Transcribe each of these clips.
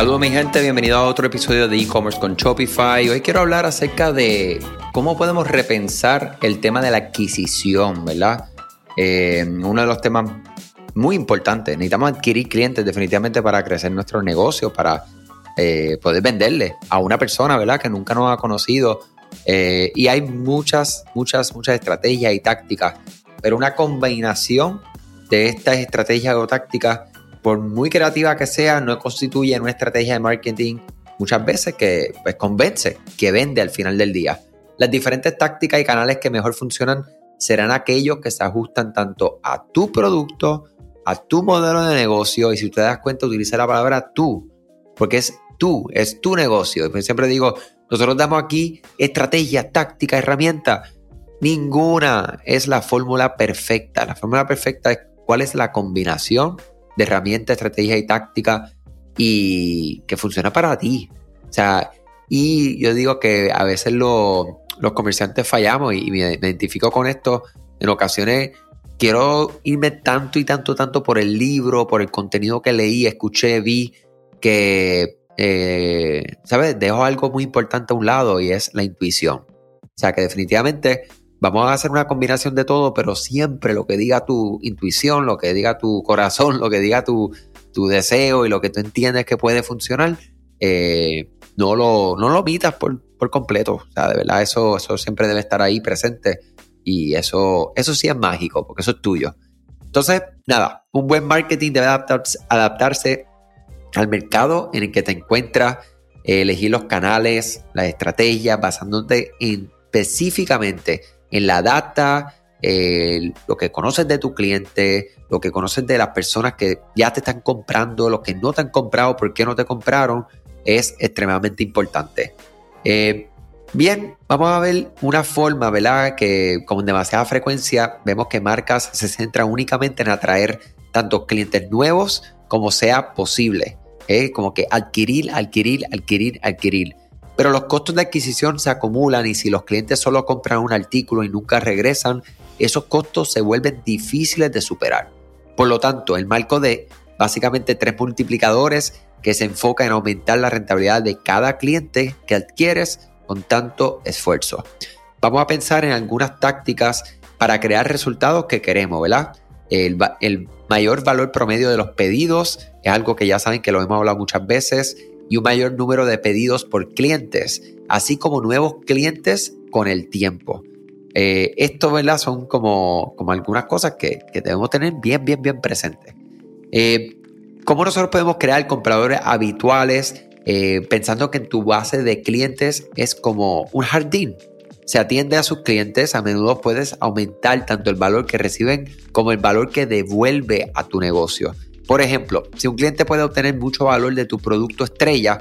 Saludos mi gente, bienvenido a otro episodio de e-commerce con Shopify. Hoy quiero hablar acerca de cómo podemos repensar el tema de la adquisición, ¿verdad? Eh, uno de los temas muy importantes. Necesitamos adquirir clientes definitivamente para crecer nuestro negocio, para eh, poder venderle a una persona, ¿verdad? Que nunca nos ha conocido. Eh, y hay muchas, muchas, muchas estrategias y tácticas, pero una combinación de estas estrategias o tácticas por muy creativa que sea, no constituye una estrategia de marketing muchas veces que pues, convence, que vende al final del día. Las diferentes tácticas y canales que mejor funcionan serán aquellos que se ajustan tanto a tu producto, a tu modelo de negocio y si te das cuenta utiliza la palabra tú, porque es tú, es tu negocio. Pues siempre digo, nosotros damos aquí estrategias, tácticas, herramientas. Ninguna es la fórmula perfecta. La fórmula perfecta es cuál es la combinación de herramientas, estrategia y táctica y que funciona para ti. O sea, y yo digo que a veces los comerciantes fallamos y, me, identifico con esto. En ocasiones quiero irme tanto y tanto, tanto por el libro, por el contenido que leí, escuché, vi, que, eh, ¿sabes? Dejo algo muy importante a un lado y es la intuición. O sea, que definitivamente Vamos a hacer una combinación de todo, pero siempre lo que diga tu intuición, lo que diga tu corazón, lo que diga tu, deseo y lo que tú entiendes que puede funcionar, eh, no, lo, no lo omitas por, completo. O sea, de verdad, eso, eso siempre debe estar ahí presente. Y eso, eso sí es mágico, porque eso es tuyo. Entonces, nada, un buen marketing debe adaptarse, adaptarse al mercado en el que te encuentras, elegir los canales, las estrategias, basándote en, específicamente en la data, lo que conoces de tu cliente, lo que conoces de las personas que ya te están comprando, los que no te han comprado, por qué no te compraron, es extremadamente importante. Eh, bien, vamos a ver una forma, ¿verdad? Que con demasiada frecuencia vemos que marcas se centran únicamente en atraer tantos clientes nuevos como sea posible. ¿eh? Como que adquirir, adquirir, adquirir, adquirir pero los costos de adquisición se acumulan y si los clientes solo compran un artículo y nunca regresan, esos costos se vuelven difíciles de superar. Por lo tanto, el marco de básicamente tres multiplicadores que se enfoca en aumentar la rentabilidad de cada cliente que adquieres con tanto esfuerzo. Vamos a pensar en algunas tácticas para crear resultados que queremos, ¿verdad? El, el, mayor valor promedio de los pedidos es algo que ya saben que lo hemos hablado muchas veces y un mayor número de pedidos por clientes, así como nuevos clientes con el tiempo. Eh, esto. Son como, como algunas cosas que, debemos tener bien, bien, bien presentes. Eh, ¿Cómo nosotros podemos crear compradores habituales eh, pensando que en tu base de clientes es como un jardín? Se atiende a sus clientes, a menudo puedes aumentar tanto el valor que reciben como el valor que devuelve a tu negocio. Por ejemplo, si un cliente puede obtener mucho valor de tu producto estrella,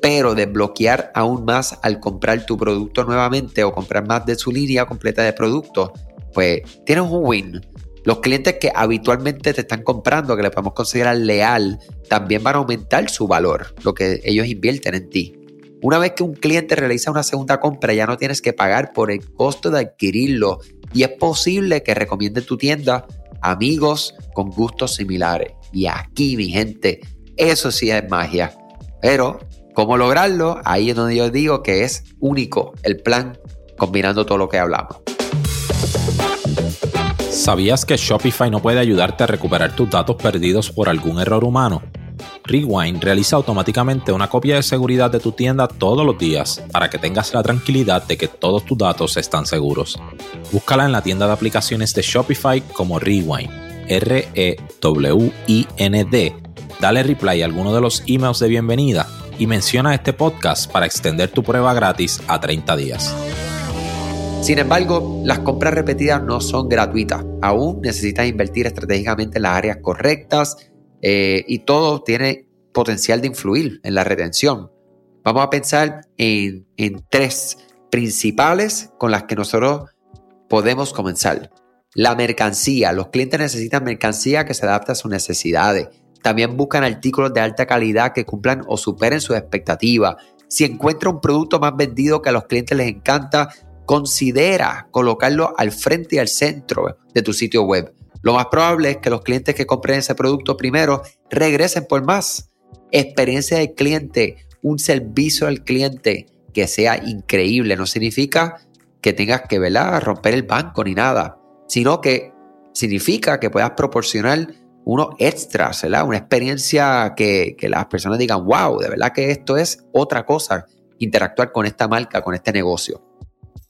pero desbloquear aún más al comprar tu producto nuevamente o comprar más de su línea completa de productos, pues tienes un win. Los clientes que habitualmente te están comprando, que le podemos considerar leal, también van a aumentar su valor, lo que ellos invierten en ti. Una vez que un cliente realiza una segunda compra, ya no tienes que pagar por el costo de adquirirlo y es posible que recomiende tu tienda a amigos con gustos similares. Y aquí, mi gente, eso sí es magia. Pero, ¿cómo lograrlo? Ahí es donde yo digo que es único el plan combinando todo lo que hablamos. ¿Sabías que Shopify no puede ayudarte a recuperar tus datos perdidos por algún error humano? Rewind realiza automáticamente una copia de seguridad de tu tienda todos los días para que tengas la tranquilidad de que todos tus datos están seguros. Búscala en la tienda de aplicaciones de Shopify como Rewind R-E-W-I-N-D. Dale reply a alguno de los emails de bienvenida y menciona este podcast para extender tu prueba gratis a 30 días. Sin embargo, las compras repetidas no son gratuitas. Aún necesitas invertir estratégicamente en las áreas correctas eh, y todo tiene potencial de influir en la retención. Vamos a pensar en, en tres principales con las que nosotros podemos comenzar. La mercancía. Los clientes necesitan mercancía que se adapte a sus necesidades. También buscan artículos de alta calidad que cumplan o superen sus expectativas. Si encuentra un producto más vendido que a los clientes les encanta, considera colocarlo al frente y al centro de tu sitio web. Lo más probable es que los clientes que compren ese producto primero regresen por más. experiencia del cliente, un servicio al cliente que sea increíble. No significa que tengas que ¿verdad? romper el banco ni nada, sino que significa que puedas proporcionar unos extras, ¿verdad? una experiencia que, que las personas digan, wow, de verdad que esto es otra cosa, interactuar con esta marca, con este negocio.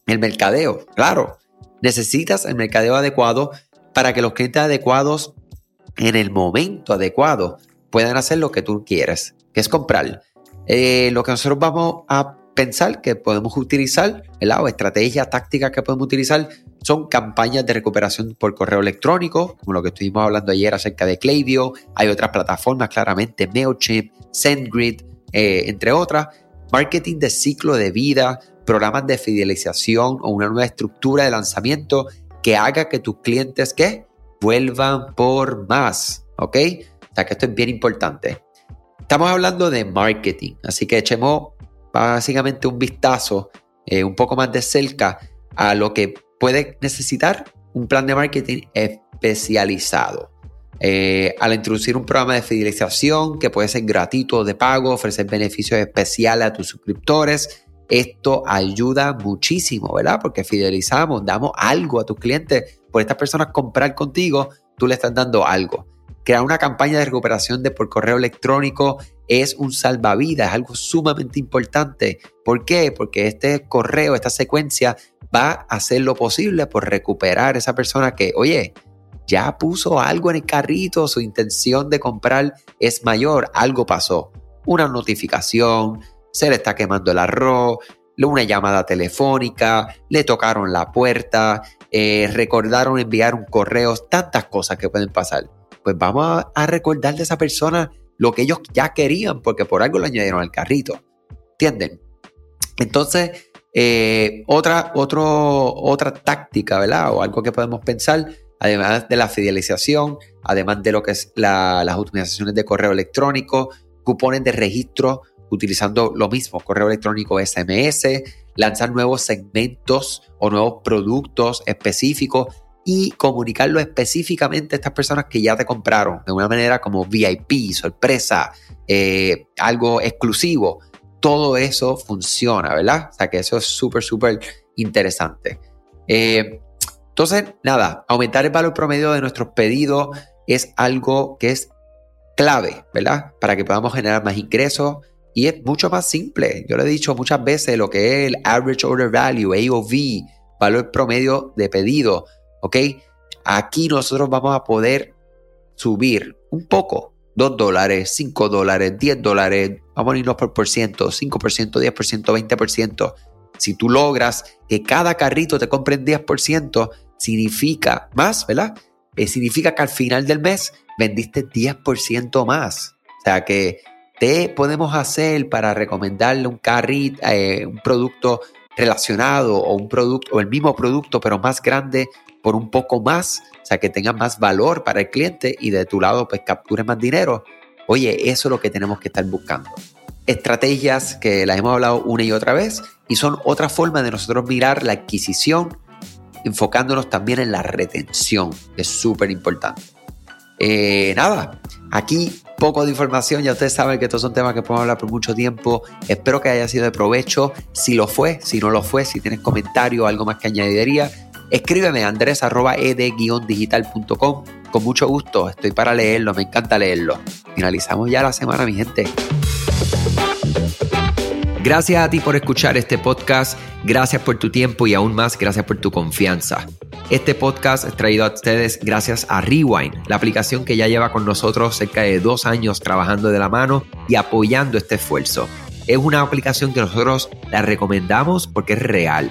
El mercadeo, claro, necesitas el mercadeo adecuado para que los clientes adecuados en el momento adecuado puedan hacer lo que tú quieres, que es comprar. Eh, lo que nosotros vamos a pensar que podemos utilizar, ¿verdad? o estrategias tácticas que podemos utilizar, son campañas de recuperación por correo electrónico, como lo que estuvimos hablando ayer acerca de Klaviyo. Hay otras plataformas, claramente MailChimp, SendGrid, eh, entre otras. Marketing de ciclo de vida, programas de fidelización o una nueva estructura de lanzamiento que haga que tus clientes que vuelvan por más, ¿ok? O sea que esto es bien importante. Estamos hablando de marketing, así que echemos básicamente un vistazo eh, un poco más de cerca a lo que puede necesitar un plan de marketing especializado. Eh, al introducir un programa de fidelización que puede ser gratuito de pago, ofrecer beneficios especiales a tus suscriptores, esto ayuda muchísimo, ¿verdad? Porque fidelizamos, damos algo a tus clientes. Por estas personas comprar contigo, tú le estás dando algo. Crear una campaña de recuperación de por correo electrónico es un salvavidas, es algo sumamente importante. ¿Por qué? Porque este correo, esta secuencia va a hacer lo posible por recuperar esa persona que, oye, ya puso algo en el carrito, su intención de comprar es mayor, algo pasó. Una notificación, se le está quemando el arroz, una llamada telefónica, le tocaron la puerta, eh, recordaron enviar un correo, tantas cosas que pueden pasar. Pues vamos a, recordar de esa persona lo que ellos ya querían, porque por algo lo añadieron al carrito. ¿Entienden? Entonces, eh, otra, otra táctica, ¿verdad? O algo que podemos pensar, además de la fidelización, además de lo que es las optimizaciones de correo electrónico, cupones de registro utilizando lo mismo, correo electrónico SMS, lanzar nuevos segmentos o nuevos productos específicos y comunicarlo específicamente a estas personas que ya te compraron de una manera como VIP, sorpresa, eh, algo exclusivo. Todo eso funciona, ¿verdad? O sea que eso es súper, súper interesante. Eh, entonces, nada, aumentar el valor promedio de nuestros pedidos es algo que es clave, ¿verdad? Para que podamos generar más ingresos, y es mucho más simple. Yo le he dicho muchas veces lo que es el Average Order Value, AOV, valor promedio de pedido. ¿Ok? Aquí nosotros vamos a poder subir un poco. 2 dólares, 5 dólares, 10 dólares, vamos a irnos por por ciento, 5%, 10%, 20%. Si tú logras que cada carrito te compre en 10%, significa más, ¿verdad? Eh, significa que al final del mes vendiste 10% más. O sea que ¿Qué podemos hacer para recomendarle un carrito, eh, un producto relacionado o un producto o el mismo producto pero más grande por un poco más, o sea, que tenga más valor para el cliente y de tu lado pues capture más dinero? Oye, eso es lo que tenemos que estar buscando. Estrategias que las hemos hablado una y otra vez y son otra forma de nosotros mirar la adquisición enfocándonos también en la retención, que es súper importante. Eh, nada, aquí poco de información, ya ustedes saben que estos son temas que podemos hablar por mucho tiempo. Espero que haya sido de provecho. Si lo fue, si no lo fue, si tienes comentario o algo más que añadiría, escríbeme a andres.ed-digital.com. Con mucho gusto, estoy para leerlo, me encanta leerlo. Finalizamos ya la semana, mi gente. Gracias a ti por escuchar este podcast, gracias por tu tiempo y aún más gracias por tu confianza. Este podcast es traído a ustedes gracias a Rewind, la aplicación que ya lleva con nosotros cerca de dos años trabajando de la mano y apoyando este esfuerzo. Es una aplicación que nosotros la recomendamos porque es real